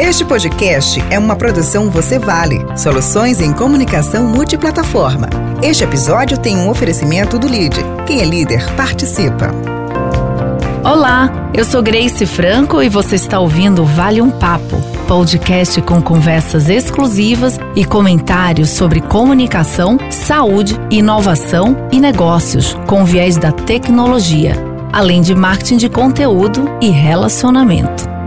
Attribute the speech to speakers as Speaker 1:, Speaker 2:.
Speaker 1: Este podcast é uma produção Você Vale, soluções em comunicação multiplataforma. Este episódio tem um oferecimento do LID. Quem é líder, participa.
Speaker 2: Olá, eu sou Grace Franco e você está ouvindo Vale um Papo, podcast com conversas exclusivas e comentários sobre comunicação, saúde, inovação e negócios com viés da tecnologia, além de marketing de conteúdo e relacionamento.